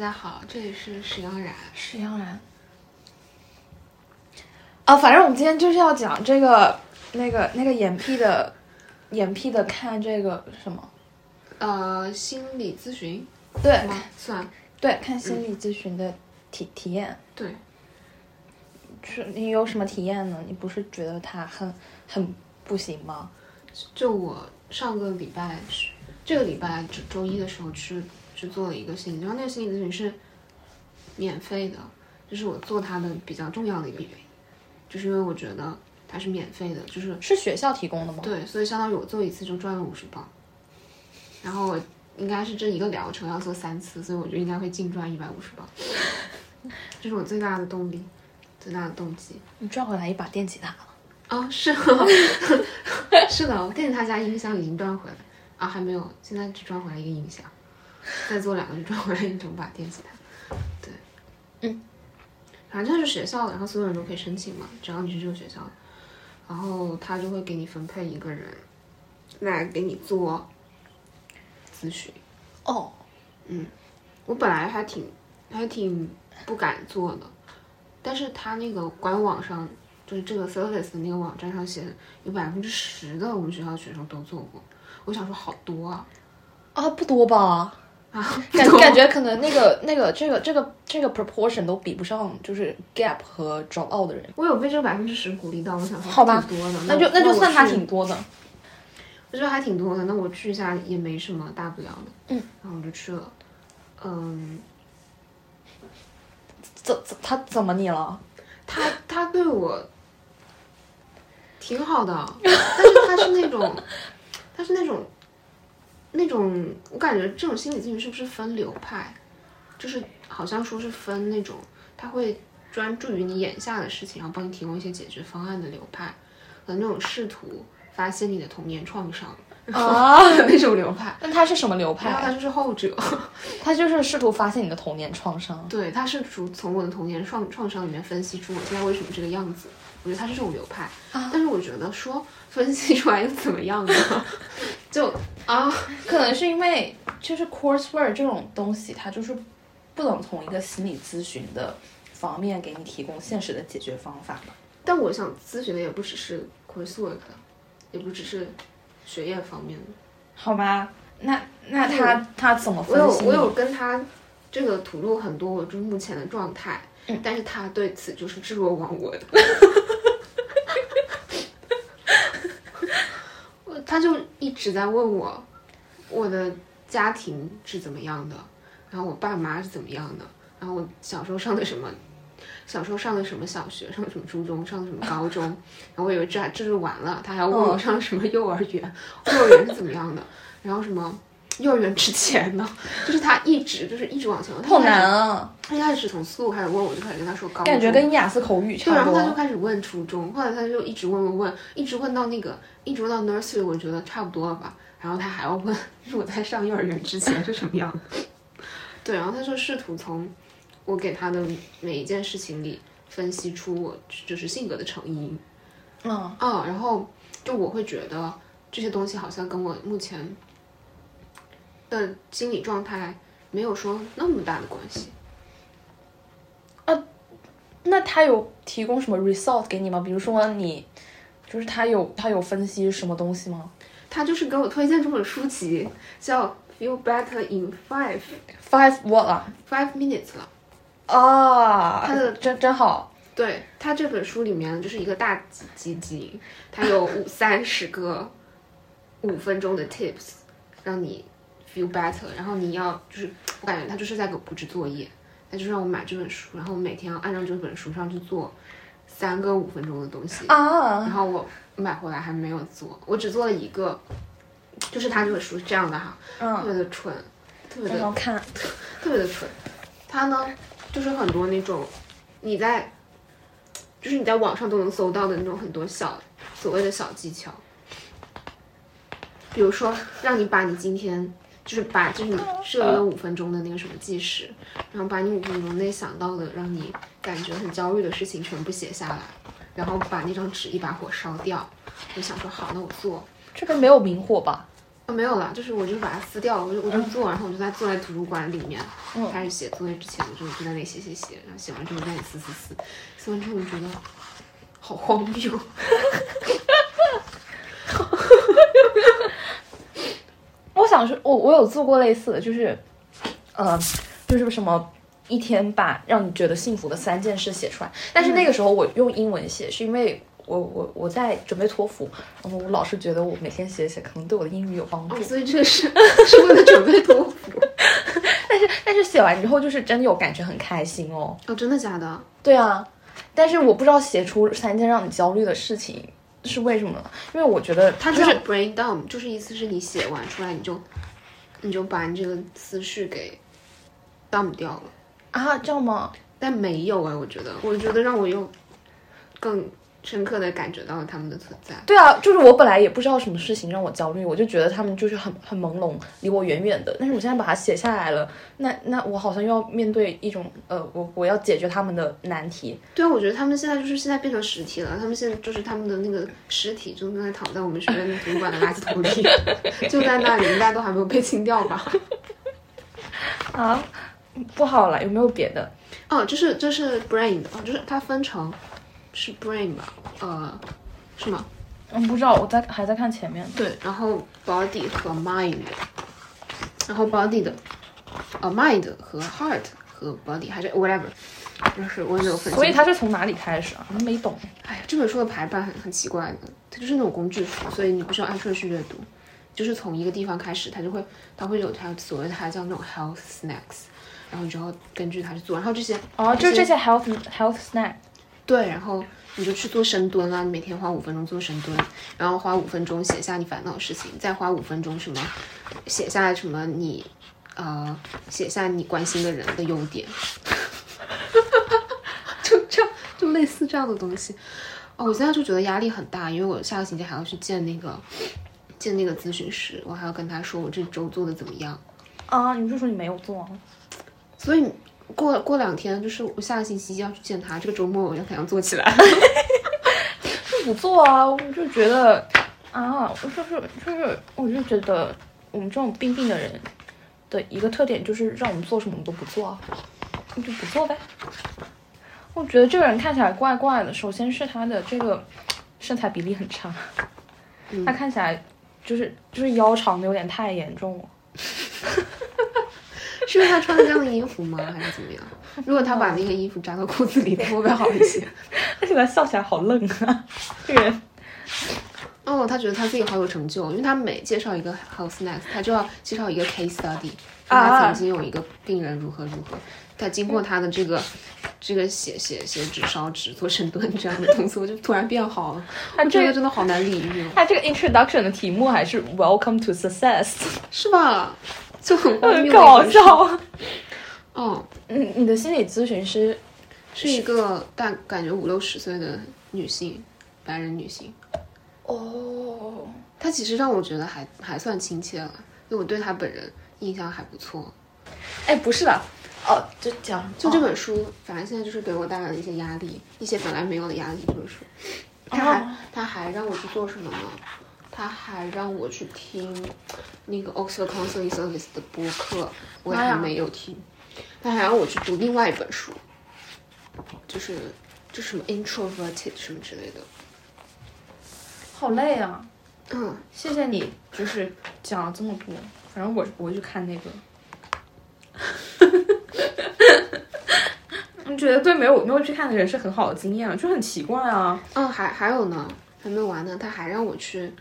家好，这里是石央然。石央然。啊，反正我们今天就是要讲这个那个那个眼屁的眼屁的看这个什么，呃，心理咨询对吗？算对，看心理咨询的体体验。对，是你有什么体验呢？你不是觉得他很很不行吗？就我上个礼拜这个礼拜周周一的时候去去做了一个心理，然后那个心理咨询是免费的，这是我做它的比较重要的一个原因，就是因为我觉得它是免费的，就是是学校提供的吗？对，所以相当于我做一次就赚了五十磅，然后我应该是这一个疗程要做三次，所以我就应该会净赚一百五十磅，这是我最大的动力，最大的动机。你赚回来一把电吉他了。啊、是的，是的，我电吉他加音箱已经赚回来啊，还没有，现在只赚回来一个音箱，再做两个就赚回来一整把电吉他。对，嗯，反正它是学校的，然后所有人都可以申请嘛，只要你是这个学校的，然后他就会给你分配一个人来给你做咨询。哦，嗯我本来还挺还挺不敢做的，但是他那个官网上，就是这个 service 的那个网站上写，有百分之十的我们学校学生都做过。我想说好多啊啊，不多吧？啊，感感觉可能那个那个这个这个这个 proportion 都比不上，就是 gap 和 drop out 的人。我有被这个百分之十鼓励到，我想说好多的，那就那就算他挺多的。我觉得还挺多的，那我去一下也没什么大不了的。嗯，然后我就去了。嗯，怎怎他怎么你了？他他对我挺好的，但是他是那种，他是那种，那种，我感觉这种心理咨询是不是分流派？就是好像说是分那种，他会专注于你眼下的事情，然后帮你提供一些解决方案的流派，和那种试图发现你的童年创伤啊，的 那种流派。那他是什么流派？他就是后者，他就是试图发现你的童年创伤。对，他是从从我的童年创创伤里面分析出我现在为什么这个样子。我觉得他是这种流派，啊但是我觉得说分析出来又怎么样呢？就啊，可能是因为就是 coursework 这种东西，它就是不能从一个心理咨询的方面给你提供现实的解决方法吧。但我想咨询的也不只是 coursework，也不只是学业方面的。好吧，那那他他怎么分析你？我有我有跟他这个吐露很多我就目前的状态，嗯但是他对此就是置若罔闻。我 他就一直在问我我的家庭是怎么样的，然后我爸妈是怎么样的，然后我小时候上的什么。小时候上的什么小学，上的什么初中，上的什么高中，然后我以为这这就完了，他还要问我嗯上什么幼儿园，幼儿园是怎么样的，然后什么幼儿园之前呢，就是他一直就是一直往前问，好难啊，他一开始从四路开始问，我就开始跟他说高中，感觉跟雅思口语，差不多然后他就。开始问初中，后来他就一直问问问，一直问到那个，一直问到 nursery，我觉得差不多了吧。然后他还要问，就是我在上幼儿园之前是什么样的。对，然后他就试图从我给他的每一件事情里分析出我就是性格的成因。嗯，啊，然后就我会觉得这些东西好像跟我目前的心理状态没有说那么大的关系。那他有提供什么 result 给你吗？比如说你，就是他有他有分析什么东西吗他就是给我推荐这本书籍，叫《Feel Better in Five？Five what 啊？Five Minutes》了。啊，他的真真好。对他这本书里面就是一个大集集，它有五三十个五分钟的 tips，让你 feel better。然后你要就是我感觉他就是在给我布置作业，他就是让我买这本书，然后我每天要按照这本书上去做三个五分钟的东西。啊，然后我买回来还没有做，我只做了一个，就是他这本书是这样的哈，特嗯，别的蠢，特别的好看。特别的蠢。它呢，就是很多那种你在，就是你在网上都能搜到的那种很多小所谓的小技巧，比如说让你把你今天就是把就是你设一个五分钟的那个什么计时，然后把你五分钟内想到的让你感觉很焦虑的事情全部写下来，然后把那张纸一把火烧掉。我想说好，那我做。这个没有明火吧？啊，没有了，就是我就把它撕掉，我就我就做，然后我就在坐在图书馆里面、嗯开始写作业之前，我就就在那里写写写，然后写完之后再撕撕撕，撕完之后我觉得好荒谬。想说，我我有做过类似的，就是，呃，就是什么一天把让你觉得幸福的三件事写出来。但是那个时候我用英文写，是因为我我我在准备托福，然后我老是觉得我每天写写可能对我的英语有帮助哦，。所以这个是是为了准备托福。但是但是写完之后，就是真的有感觉很开心哦。哦，真的假的？对啊，但是我不知道写出三件让你焦虑的事情是为什么呢？因为我觉得它叫就是 brain dump，就是意思是你写完出来，你就你就把你这个思绪给 dump 掉了。啊，这样吗？但没有啊，我觉得，我觉得让我又更深刻的感觉到了他们的存在。对啊，就是我本来也不知道什么事情让我焦虑，我就觉得他们就是很很朦胧，离我远远的。但是我现在把它写下来了，那那我好像又要面对一种呃，我我要解决他们的难题。对啊，我觉得他们现在就是现在变成实体了，他们现在就是他们的那个尸体正在躺在我们学院的图书馆的垃圾桶里，就在那里，应该都还没有被清掉吧？啊，不好了，有没有别的？哦，就是这是 brain 的，哦，就是它分成是 brain 吧？呃，是吗？嗯，不知道，我在还在看前面。对，然后 body 和 mind，然后 body 的呃 mind 和 heart 和 body 还是 whatever，就是我也没有分。所以它是从哪里开始啊？没懂。哎呀，这本书的排版很很奇怪的，它就是那种工具书，所以你不需要按顺序阅读，就是从一个地方开始，它就会它会有它所谓它叫那种 health snacks，然后你就要根据它去做，然后这些哦，就是这些 health health snack。对，然后你就去做深蹲啊，你每天花五分钟做深蹲，然后花五分钟写下你烦恼的事情，再花五分钟什么写下什么你呃写下你关心的人的优点，就这样就类似这样的东西。哦，我现在就觉得压力很大，因为我下个星期还要去见那个见那个咨询师，我还要跟他说我这周做的怎么样。啊，你就说你没有做啊？所以过过两天就是我下个星期要去见他，这个周末我要怎样做起来？就 不做啊！我就觉得啊，我就是就是，我就觉得我们这种病病的人的一个特点就是让我们做什么都不做啊，那就不做呗。我觉得这个人看起来怪怪的，首先是他的这个身材比例很差，他看起来就是就是腰长的有点太严重了。是因为他穿了这样的衣服吗？还是怎么样？如果他把那个衣服扎到裤子里，会不会好一些？而 且他笑起来好愣啊，这个人。哦，他觉得他自己好有成就，因为他每介绍一个 health snacks，他就要介绍一个 case study，说他曾经有一个病人如何如何，他经过他的这个这个写写写纸烧纸做深蹲这样的动作，就突然变好了。他这个真的好难理喻哦，他这个 introduction 的题目还是 Welcome to Success，是吧？就很荒谬，搞笑。哦，你，你的心理咨询师是一个大感觉五六十岁的女性，白人女性。哦，她其实让我觉得还还算亲切了，因为我对她本人印象还不错。哎，不是的，哦，就讲就这本书，反正现在就是给我带来了一些压力，一些本来没有的压力。这本书，他还、他还让我去做什么呢？他还让我去听那个 Oxford Counseling Service 的播客，我也还没有听。他还让我去读另外一本书，就是就什么 Introverted 什么之类的。好累啊！嗯，谢谢你，就是讲了这么多。反正我我会去看那个。你觉得对没有没有去看的人是很好的经验啊，就很奇怪啊。嗯，还还有呢，还没完呢。他还让我去，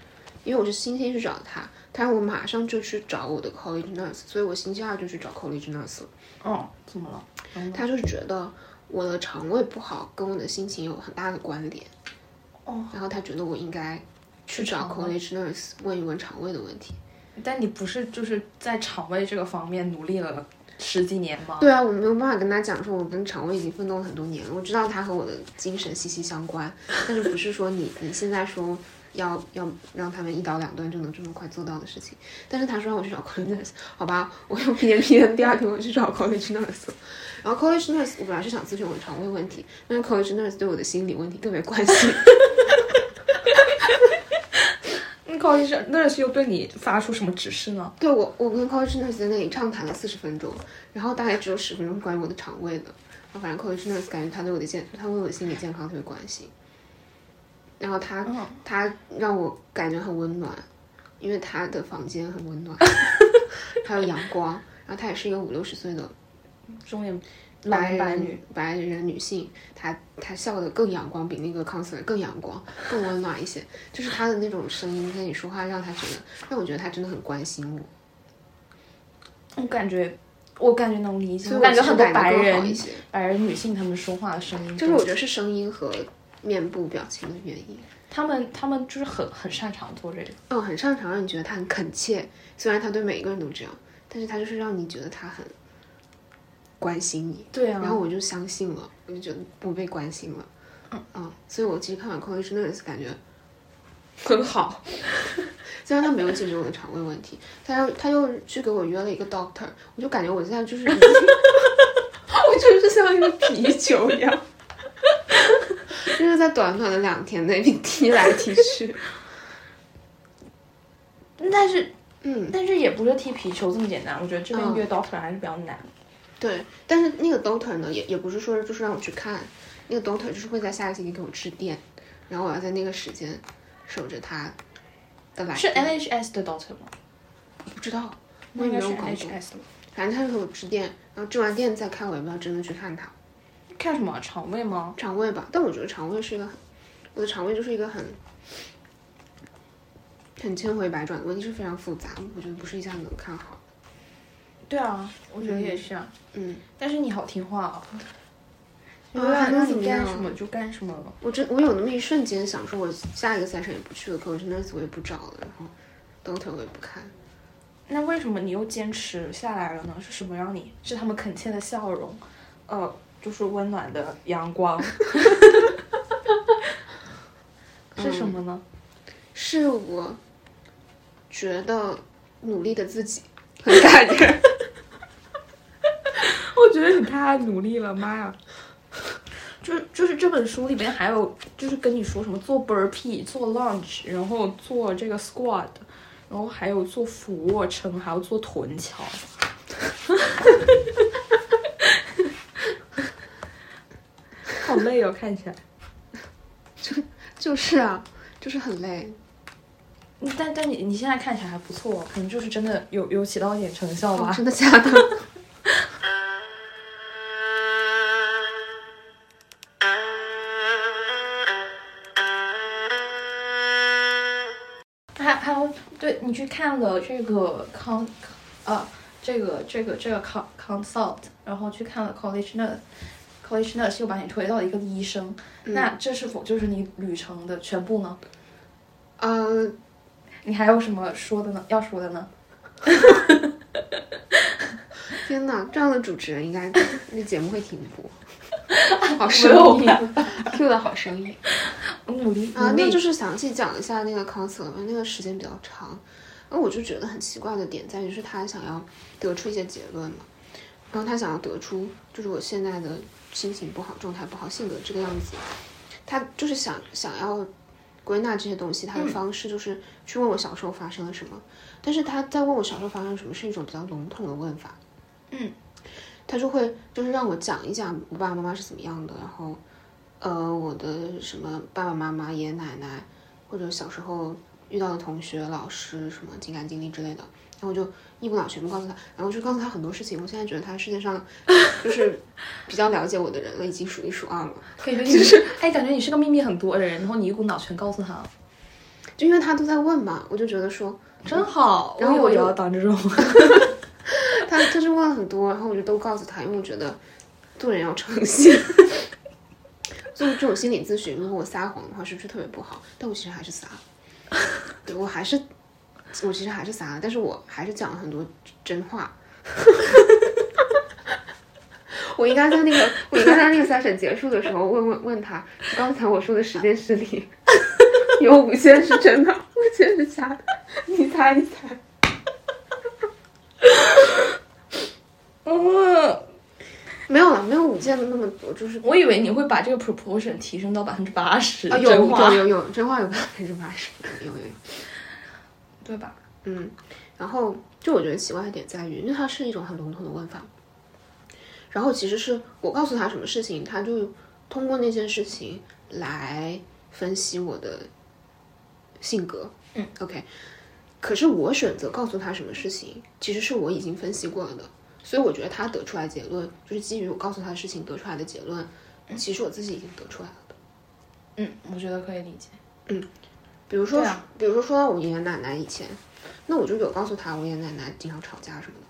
因为我是星期一去找他，他让我马上就去找我的 college nurse，所以我星期二就去找 college nurse 了。哦，怎么了？他就是觉得我的肠胃不好跟我的心情有很大的关联，哦，然后他觉得我应该去找 college nurse 问一问肠胃的问题。但你不是就是在肠胃这个方面努力了十几年吗？对啊，我没有办法跟他讲说，我跟肠胃已经奋斗了很多年了，我知道他和我的精神息息相关，但是不是说你你现在说要要让他们一刀两断就能这么快做到的事情。但是他说让我去找 college nurse，好吧，我又屁颠屁颠，第二天我去找 college nurse。然后 college nurse 我本来是想咨询我的肠胃问题，但是 college nurse 对我的心理问题特别关心。college nurse 又对你发出什么指示呢？对我，我跟 college nurse 在那里畅谈了四十分钟，然后大概只有十分钟是关于我的肠胃的。然后反正 college nurse 感觉他对我的健，他对我的心理健康特别关心。然后他、嗯他让我感觉很温暖，因为他的房间很温暖，还有阳光。然后她也是一个五六十岁的中年白人女，白人女性，她她笑的更阳光，比那个 counselor 更阳光，更温暖一些。就是她的那种声音跟你说话，让她觉得让我觉得她真的很关心我。我感觉我感觉能理解，所以我感觉很多白人白人女性她们说话的声音，就是我觉得是声音和面部表情的原因。他们他们就是很很擅长做这个。嗯，很擅长让你觉得他很恳切，虽然他对每一个人都这样，但是他就是让你觉得他很关心你。对啊然后我就相信了，我就觉得我被关心了。嗯所以我其实看完《College Nurse》感觉很好，虽然他没有解决我的肠胃问题，他又他又去给我约了一个 doctor，我就感觉我现在就是 我就是像一个皮球一样，就是在短短的两天内被踢来踢去。但是嗯，但是也不是踢皮球这么简单，我觉得这边嗯约 doctor 还是比较难。对，但是那个 doctor 呢，也也不是说就是让我去看，那个 doctor 就是会在下个星期给我致电，然后我要在那个时间守着他的来是电。NHS 的 doctor 吗？不知道，我那也没有搞懂。反正他就给我致电，然后致完电再看我要不要真的去看他看什么肠胃吗？肠胃吧。但我觉得肠胃是一个很，我的肠胃就是一个很很千回百转的问题，是非常复杂，我觉得不是一下子能看好。对啊，我觉得也是啊。嗯，但是你好听话啊，啊让还能让你怎么样干什么就干什么了。我真我有那么一瞬间想说，我下一个 session 也不去了，可是 nurse 我也不找了，然后 doctor 我也不看。那为什么你又坚持下来了呢？是什么让你？是他们恳切的笑容，呃，就是温暖的阳光，是什么呢？是我觉得努力的自己很感人。我觉得你太努力了，妈呀！就是就是这本书里面还有就是跟你说什么做 burpee、做 lunge，然后做这个 squat，然后还有做俯卧撑，还要做臀桥。累哦，看起来。就 就是啊，就是很累。但但你你现在看起来还不错，可能就是真的有有起到一点成效吧。哦真的假的？还还有，对你去看了这个 con，呃，这个这个这个 con consult，然后去看了 college nurse，college nurse 又把你推到一个医生，那这是否就是你旅程的全部呢？呃，你还有什么说的呢？要说的呢？天哪，这样的主持人应该那节目会停播。好没生有硬，Q 的好生硬我 努力啊！那就是详细讲一下那个 counselor 吧，那个时间比较长。那我就觉得很奇怪的点在于，是他想要得出一些结论嘛，然后他想要得出就是我现在的心情不好、状态不好、性格这个样子，他就是想想要归纳这些东西，他的方式就是去问我小时候发生了什么，但是他在问我小时候发生了什么是一种比较笼统的问法，嗯，他就会就是让我讲一讲我爸爸妈妈是怎么样的，然后呃我的什么爸爸妈妈、爷爷奶奶或者小时候遇到的同学、老师什么情感经历之类的，然后我就一股脑全部告诉他，然后就告诉他很多事情。我现在觉得他世界上就是比较了解我的人了，已经数一数二了。可以说你是，哎，感觉你是个秘密很多的人，然后你一股脑全告诉他，就因为他都在问嘛，我就觉得说真好。然后我就要当这种。他他就问了很多，然后我就都告诉他，因为我觉得做人要诚信。做这种心理咨询，如果我撒谎的话，是不是特别不好？但我其实还是撒了，对我还是我其实还是撒了，但是我还是讲了很多真话。我应该在那个我应该在那个 session 结束的时候问问问他，刚才我说的十件事里，有五件是真的，五件是假的，你猜一猜。嗯，没有了，没有五件的那么多，就是我以为你会把这个 proportion 提升到百分之八十啊，有。有有有真话有百分之八十，有有有。对吧？嗯，然后就我觉得奇怪的点在于，因为它是一种很笼统的问法，然后其实是我告诉他什么事情，他就通过那件事情来分析我的性格。嗯，OK。可是我选择告诉他什么事情，其实是我已经分析过了的，所以我觉得他得出来结论，就是基于我告诉他的事情得出来的结论，其实我自己已经得出来了的。嗯，我觉得可以理解。比如说，啊比如说说到我爷爷奶奶以前，那我就有告诉他我爷爷奶奶经常吵架什么的，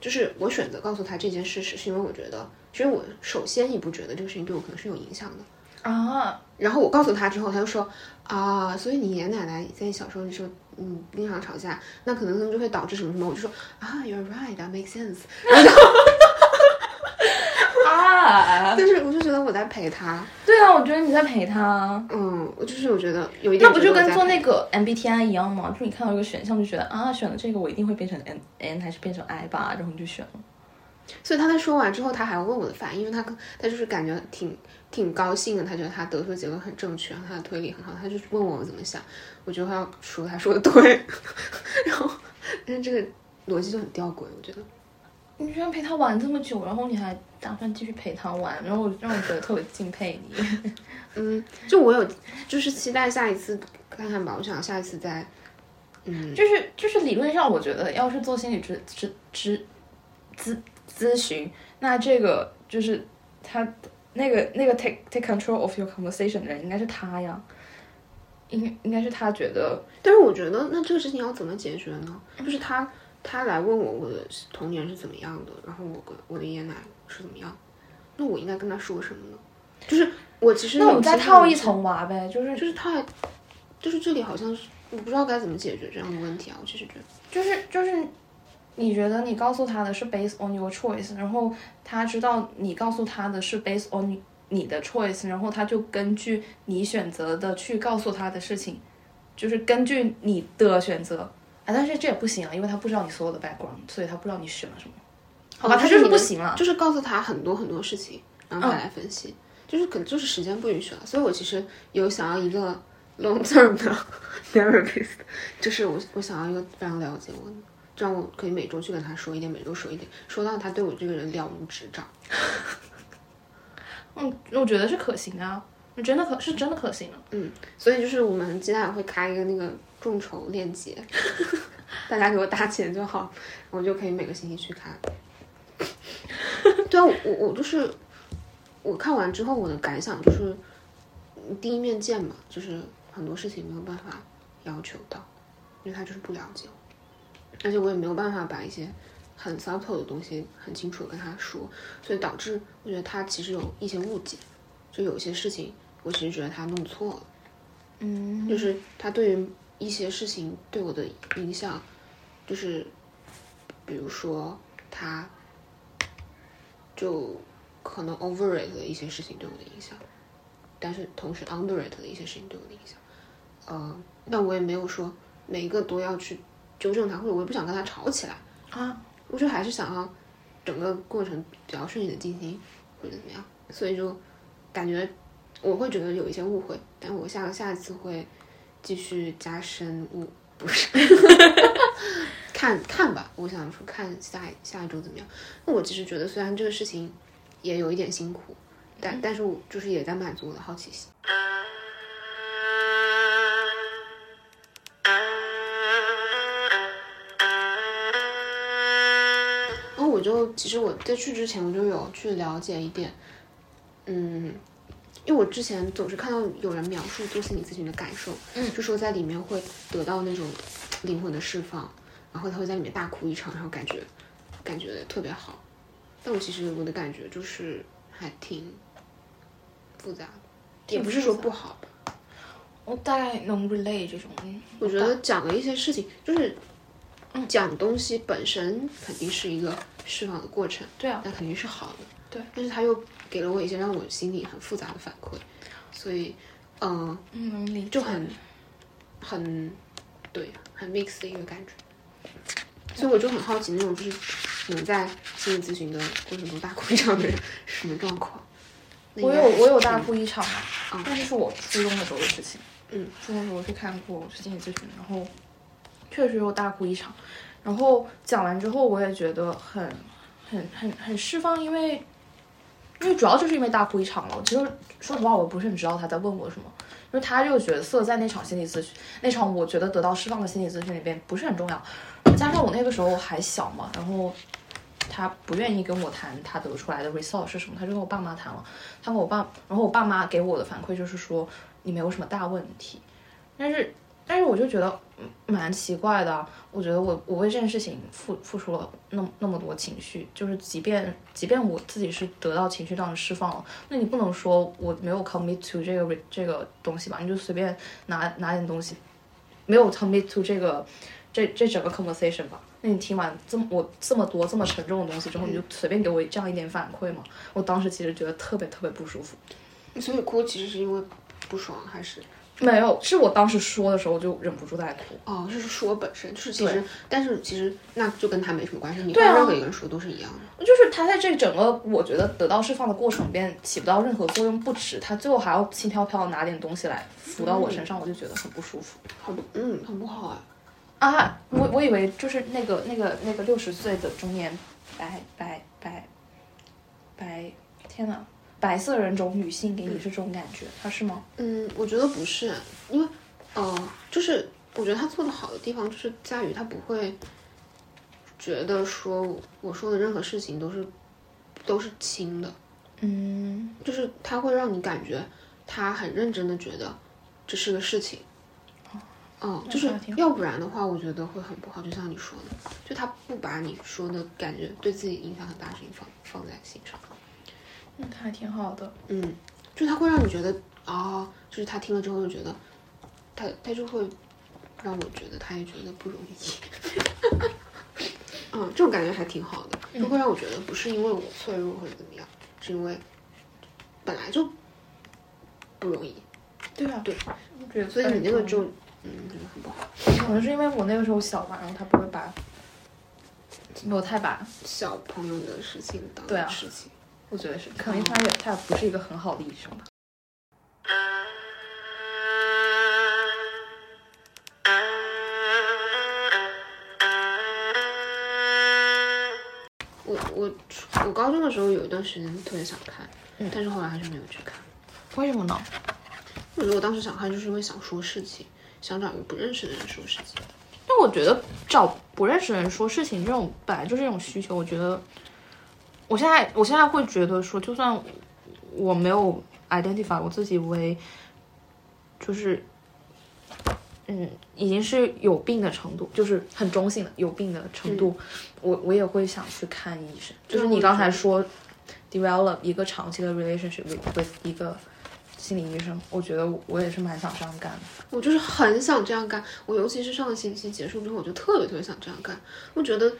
就是我选择告诉他这件事实，是因为我觉得，其实我首先一步觉得这个事情对我可能是有影响的。啊，然后我告诉他之后，他就说啊，所以你爷爷奶奶在小时候的时候，嗯，经常吵架，那可能他们就会导致什么什么。我就说啊，You're right, that makes sense。啊，但是我就觉得我在陪他，对啊，我觉得你在陪他，嗯，我就是我觉得有一点那不就跟做那那个 MBTI 一样吗？就是你看到一个选项就觉得啊，选了这个我一定会变成 N N 还是变成 I 吧，然后你就选了。所以他在说完之后，他还问我的反应，因为他他就是感觉挺挺高兴的，他觉得他得出的结论很正确，他的推理很好，他就问我怎么想，我就要说他说的对，然后但是这个逻辑就很吊诡，我觉得。你居然陪他玩这么久，然后你还打算继续陪他玩，然后让我觉得特别敬佩你。嗯，就我有就是期待下一次看看吧，我想下一次再，嗯，就是就是理论上，我觉得要是做心理咨咨咨咨咨询，那这个就是他那个那个 take take control of your conversation 的人应该是他呀，应应该是他觉得但是我觉得那这个事情要怎么解决呢？就是他他来问我我的童年是怎么样的，然后我跟我的爷爷奶奶是怎么样，那我应该跟他说什么呢？就是我其实那我们再套一层娃呗，就是就是他，就是这里好像是我不知道该怎么解决这样的问题啊，我其实觉得，就是就是，你觉得你告诉他的是 based on your choice，然后他知道你告诉他的是 based on 你你的 choice，然后他就根据你选择的去告诉他的事情，就是根据你的选择啊，但是这也不行啊，因为他不知道你所有的 background，所以他不知道你选了什么。好吧，他就是不行了。就是告诉他很多很多事情，然后嗯他来分析，就是可能就是时间不允许了，所以我其实有想要一个 long term 的 therapist，就是我我想要一个非常了解我的，这样我可以每周去跟他说一点，每周说一点，说到他对我这个人了如指掌。嗯，我觉得是可行的啊，真的可是真的可行的。所以就是我们接下来会开一个那个众筹链接，大家给我打钱就好，我就可以每个星期去看。对啊，我我就是我看完之后我的感想就是第一面见嘛，就是很多事情没有办法要求到，因为他就是不了解我，而且我也没有办法把一些很 subtle 的东西很清楚的跟他说，所以导致我觉得他其实有一些误解，就有些事情我其实觉得他弄错了。嗯，就是他对于一些事情对我的影响，就是比如说他就可能 overrate 了一些事情对我的影响，但是同时 underrate 了一些事情对我的影响。呃，那我也没有说每一个都要去纠正他，或者我也不想跟他吵起来。啊，我就还是想要整个过程比较顺利的进行，或者怎么样，所以就感觉我会觉得有一些误会，但我下下一次会继续加深误，不是 看看吧，我想说看下一下一周怎么样。那我其实觉得虽然这个事情也有一点辛苦，但但是我就是也在满足我的好奇心。然后我就其实我在去之前我就有去了解一点，嗯，因为我之前总是看到有人描述做心理咨询的感受，嗯，就说在里面会得到那种灵魂的释放，然后他会在里面大哭一场，然后感觉感觉特别好。但我其实我的感觉就是还挺复杂的，也不是说不好吧。我大概能 relay 这种。我觉得讲的一些事情，就是讲东西本身肯定是一个释放的过程，对啊，那肯定是好的。对，但是他又给了我一些让我心里很复杂的反馈，所以，嗯、嗯。就很很对，很 mix 的一个感觉。所以我就很好奇，那种就是能在心理咨询的过程中大哭一场的人是什么状况？我有我有大哭一场嘛，嗯但是是我初中的时候的事情。嗯，初中的时候去看过心理咨询，然后确实又大哭一场。然后讲完之后，我也觉得很很很很释放，因为因为主要就是因为大哭一场了。其实说实话，我不是很知道他在问我什么，因为他这个角色在那场心理咨询，那场我觉得得到释放的心理咨询里边不是很重要，加上我那个时候还小嘛，然后。他不愿意跟我谈他得出来的 result 是什么，他就跟我爸妈谈了。他跟我爸，然后我爸妈给我的反馈就是说你没有什么大问题。但是，但是我就觉得蛮奇怪的。我觉得我我为这件事情付付出了那那么多情绪，就是即便即便我自己是得到情绪上的释放了，那你不能说我没有 commit to 这个这个东西吧？你就随便拿拿点东西，没有 commit to 这个这这整个 conversation 吧？那你听完这么我这么多这么沉重的东西之后，你就随便给我这样一点反馈吗？我当时其实觉得特别特别不舒服。所以哭其实是因为不爽还是？没有，是我当时说的时候就忍不住在哭。哦，就是说本身就是其实，但是其实那就跟他没什么关系。你对任何一个人说都是一样的。就是他在这整个我觉得得到释放的过程里边起不到任何作用，不止他最后还要轻飘飘的拿点东西来扶到我身上，我就觉得很不舒服。很嗯，很不好啊。啊，我我以为就是那个那个那个六十岁的中年白白白白，天呐，白色人种女性给你是这种感觉，她是吗？嗯，我觉得不是，因为，呃，就是我觉得他做的好的地方就是在于他不会觉得说我说的任何事情都是都是轻的，嗯，就是他会让你感觉他很认真的觉得这是个事情。嗯，就是要不然的话，我觉得会很不好。就像你说的，就他不把你说的感觉对自己影响很大的事情放放在心上，那他还挺好的。嗯，就他会让你觉得啊，就是他听了之后就觉得，他他就会让我觉得他也觉得不容易。嗯，这种感觉还挺好的，就会让我觉得不是因为我脆弱或者怎么样，是因为本来就不容易。对啊，对，我觉得所以你那个就。嗯，真的很不好。可能是因为我那个时候小吧，然后他不会把，没有太把小朋友的事情当对啊事情。我觉得是，可能他也他也不是一个很好的医生吧。我我我高中的时候有一段时间特别想看，但是后来还是没有去看。为什么呢？我觉得我当时想看，就是因为想说事情，想找一个不认识的人说事情。但我觉得找不认识的人说事情，这种本来就是一种需求。我觉得，我现在我现在会觉得说，就算我没有 identify 我自己为，就是，嗯，已经是有病的程度，就是很中性的有病的程度，我我也会想去看医生。就是你刚才说 develop 一个长期的 relationship with with 一个心理医生，我觉得我我也是蛮想这样干的。我就是很想这样干，我尤其是上个星期结束之后，我就特别特别想这样干。我觉得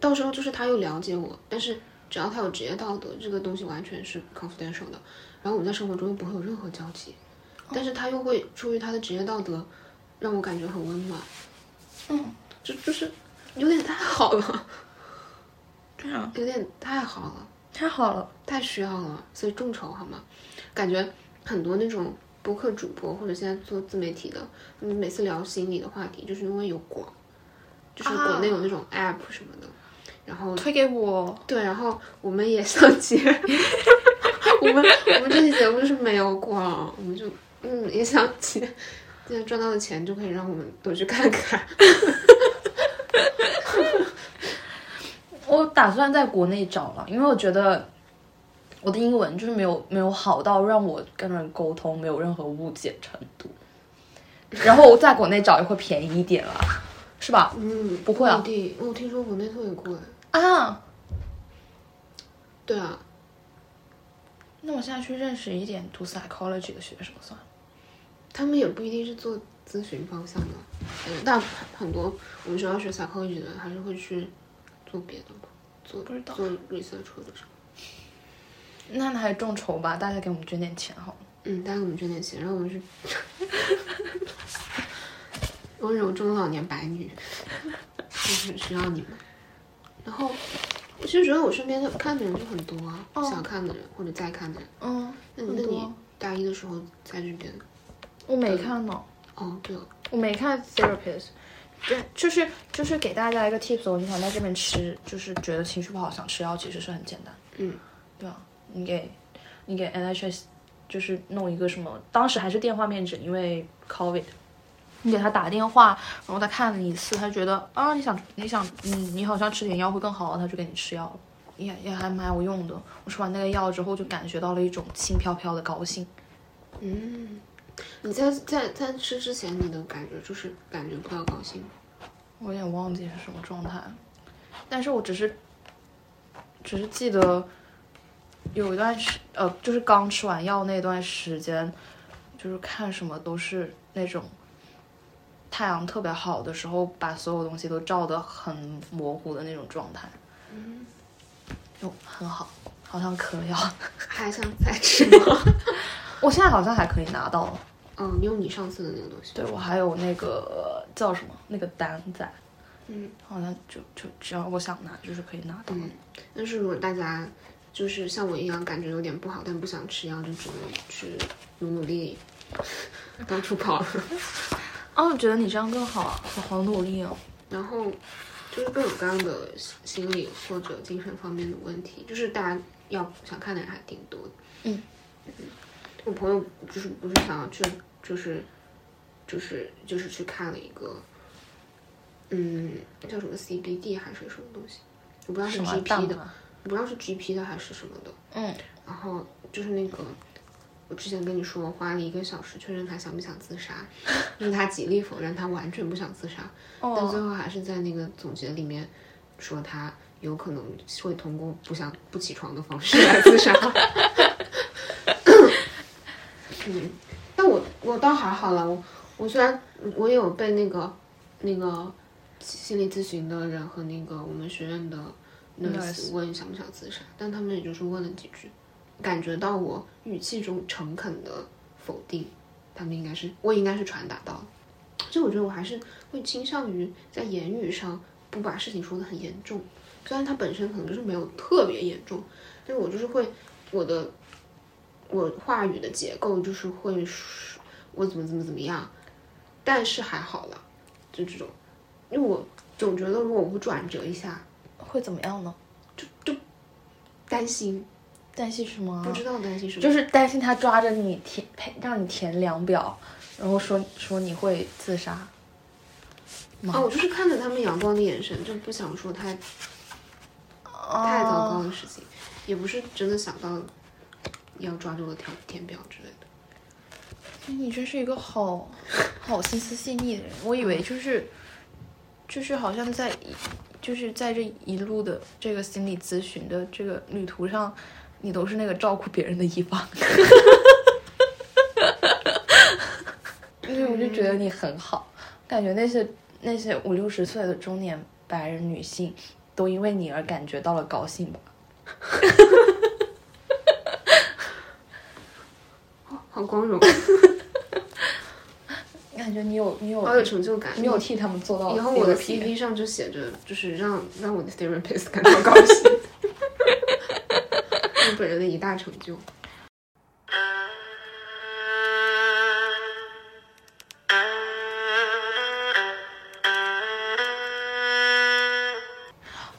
到时候就是他又了解我，但是只要他有职业道德，这个东西完全是 confidential 的。然后我们在生活中又不会有任何交集，但是他又会出于他的职业道德，让我感觉很温暖。嗯，就就是有点太好了，对啊，有点太好了，太好了。太需要了，所以众筹好吗？感觉很多那种播客主播或者现在做自媒体的，嗯，每次聊心理的话题，就是因为有广，就是国内有那种 app 什么的，然后推给我，对，然后我们也想接，我们我们这期节目就是没有广，我们就嗯也想接，现在赚到的钱就可以让我们多去看看。我打算在国内找了，因为我觉得我的英文就是没有没有好到让我跟人沟通没有任何误解程度。然后我在国内找也会便宜一点啦，是吧？嗯，不会啊，我听说国内特别贵。啊，对啊，那我现在去认识一点读 psychology 的学生算了。他们也不一定是做咨询方向的，嗯，但很多我们学校学 psychology 的还是会去做别的吧，做不知道做 research 或者什么。那还众筹吧，大家给我们捐点钱好了。嗯，大家给我们捐点钱，让我们去 温柔中老年白女，就是需要你们。然后，我其实觉得我身边的看的人就很多啊，想看的人或者在看的人。嗯，那你那你大一的时候在这边？我没看呢，哦，对了，我没看 therapist，对，就是就是给大家一个 tips，你想在这边吃，就是觉得情绪不好想吃药，其实是很简单。嗯，对啊，你给你给 NHS 就是弄一个什么，当时还是电话面诊，因为 COVID，你给他打电话，然后他看了你一次，他觉得啊你想你想嗯你好像吃点药会更好，他就给你吃药了，也也还蛮有用的。我吃完那个药之后，就感觉到了一种轻飘飘的高兴。嗯，你在在在吃之前，你的感觉就是感觉不到高兴？我有点忘记是什么状态，但是我只是只是记得有一段时呃，就是刚吃完药那段时间，就是看什么都是那种太阳特别好的时候，把所有东西都照得很模糊的那种状态，嗯，就很好，好像嗑药。还想再吃吗？我现在好像还可以拿到，嗯，你有你上次的那个东西。对我还有那个叫什么那个单在，嗯好像就就只要我想拿，就是可以拿到。嗯，但是如果大家就是像我一样感觉有点不好，但不想吃药，就只能去努努力，到处跑。哦，我觉得你这样更好啊，我好努力哦。然后就是各种各样的心理或者精神方面的问题，就是大家要想看的人还挺多的。嗯我朋友就是不是想要去，就是就是就是去看了一个，嗯，叫什么 CBD 还是什么东西，我不知道是 GP 的？我不知道是 GP 的还是什么的。嗯，然后就是那个，我之前跟你说，花了一个小时确认他想不想自杀，就是他极力否认他完全不想自杀，但最哦，后还是在那个总结里面说他有可能会通过不想不起床的方式来自杀。嗯，但我我倒还好了，我我虽然我也有被那个那个心理咨询的人和那个我们学院的 nurse 问想不想自杀，但他们也就是问了几句，感觉到我语气中诚恳的否定，他们应该是我应该是传达到了。所以我觉得我还是会倾向于在言语上不把事情说的很严重，虽然它本身可能就是没有特别严重，但是我就是会我的我话语的结构就是会我怎么怎么怎么样，但是还好了，就这种，因为我总觉得如果我不转折一下，会怎么样呢？就就担心担心什么啊？不知道担心什么，就是担心他抓着你填配，让你填量表，然后说说你会自杀。吗啊，我就是看着他们阳光的眼神，就不想说太太糟糕哦的事情，也不是真的想到要抓住我填填表之类的。你真是一个好好心思细腻的人。我以为就是就是好像在就是在这一路的这个心理咨询的这个旅途上，你都是那个照顾别人的一方。因为我就觉得你很好，感觉那些那些五六十岁的中年白人女性，都因为你而感觉到了高兴吧。好光荣，感觉你有你有好有成就感。你有替他们做到以后我的 therapy CV 上就写着，就是让让我的 therapist 感到高兴，我本人的一大成就。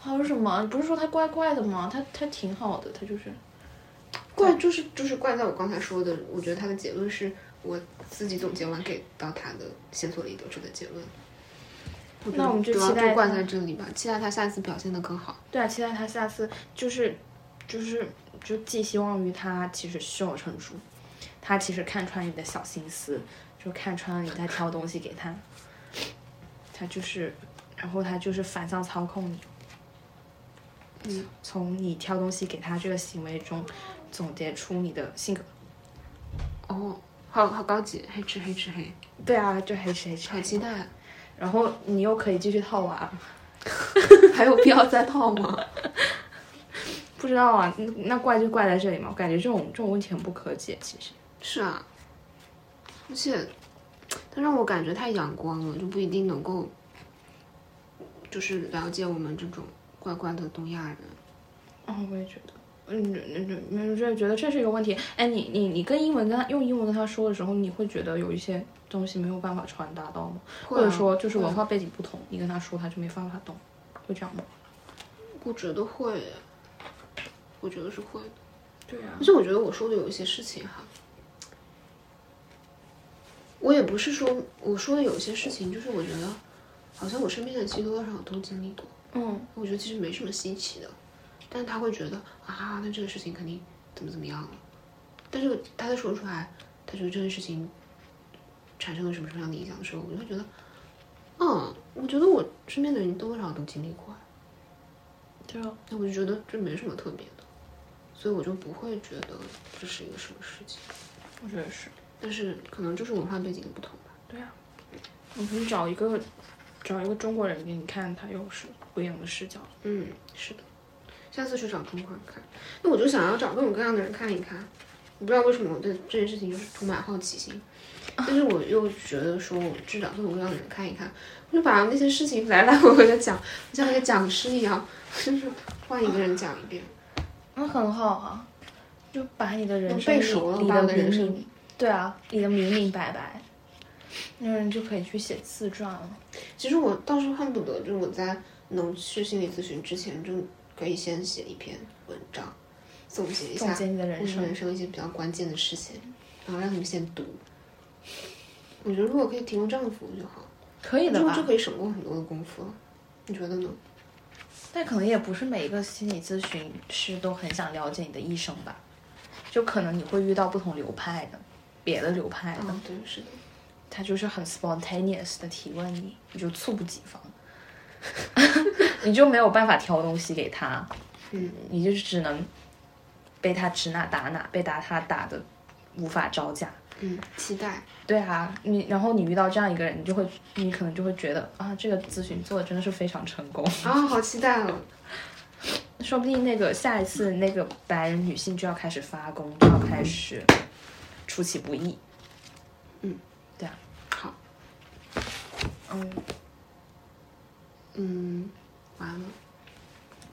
还有什么？不是说他怪怪的吗？他他挺好的，他就是怪就是就是怪在我刚才说的，我觉得他的结论是我自己总结完给到他的线索里得出的结论。那我们就主要期待就怪他在这里吧，期待他下次表现的更好。对啊，期待他下次就是就是就寄希望于他其实胸有成竹，他其实看穿你的小心思，就看穿了你在挑东西给他，他就是，然后他就是反向操控你。嗯，从你挑东西给他这个行为中总结出你的性格。哦，好好高级，黑吃黑吃黑，对啊，就黑吃黑吃黑。好期待啊！然后你又可以继续套娃，还有必要再套吗？不知道啊，那那怪就怪在这里嘛。我感觉这种这种问题很不可解，其实。是啊，而且他让我感觉太阳光了，就不一定能够，就是了解我们这种怪怪的东亚人。哦，我也觉得，嗯，嗯嗯，这觉得这是一个问题。哎，你你你跟英文跟他用英文跟他说的时候，你会觉得有一些东西没有办法传达到吗？或者说就是文化背景不同，你跟他说他就没办法懂，会这样吗？我觉得会，我觉得是会的。对啊而且我觉得我说的有一些事情哈，我也不是说我说的有一些事情，就是我觉得好像我身边的其实多多少少都经历过。嗯，我觉得其实没什么稀奇的，但是他会觉得啊，那这个事情肯定怎么怎么样了。但是他在说出来，他觉得这件事情产生了什么什么样的影响的时候，我就会觉得，嗯，我觉得我身边的人多多少少都经历过，对啊，那我就觉得这没什么特别的，所以我就不会觉得这是一个什么事情。我觉得是。但是可能就是文化背景的不同吧。对啊，我可以找一个找一个中国人给你看，他又是不一样的视角。嗯，是的，下次去找中国人看。那我就想要找各种各样的人看一看。我不知道为什么我对这件事情就是充满好奇心，但是我又觉得说我去找各种各样的人看一看，我就把那些事情来来回回的讲，像一个讲师一样，就是换一个人讲一遍。那很好啊，就把你的人用生背熟了把我的人生对啊，理得明明白白，那人就可以去写自传了。其实我倒是恨不得，就是我在能去心理咨询之前，就可以先写一篇文章，总结一下总结你的人生人生一些比较关键的事情，然后让你们先读。我觉得如果可以提供这样的服务就好，可以的吧就就？可以省过很多的功夫了。你觉得呢？但可能也不是每一个心理咨询师都很想了解你的一生吧，就可能你会遇到不同流派的，别的流派的，嗯，对，是的。他就是很 spontaneous 的提问你，你就猝不及防，你就没有办法挑东西给他，嗯，你就只能被他指哪打哪，被打他打的无法招架。嗯，期待。对啊，你然后你遇到这样一个人，你就会，你可能就会觉得啊，这个咨询做的真的是非常成功。啊，好期待哦！说不定那个下一次那个白人女性就要开始发功，就要开始出其不意。嗯，对啊，好，嗯，嗯，完了。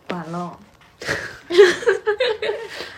完了。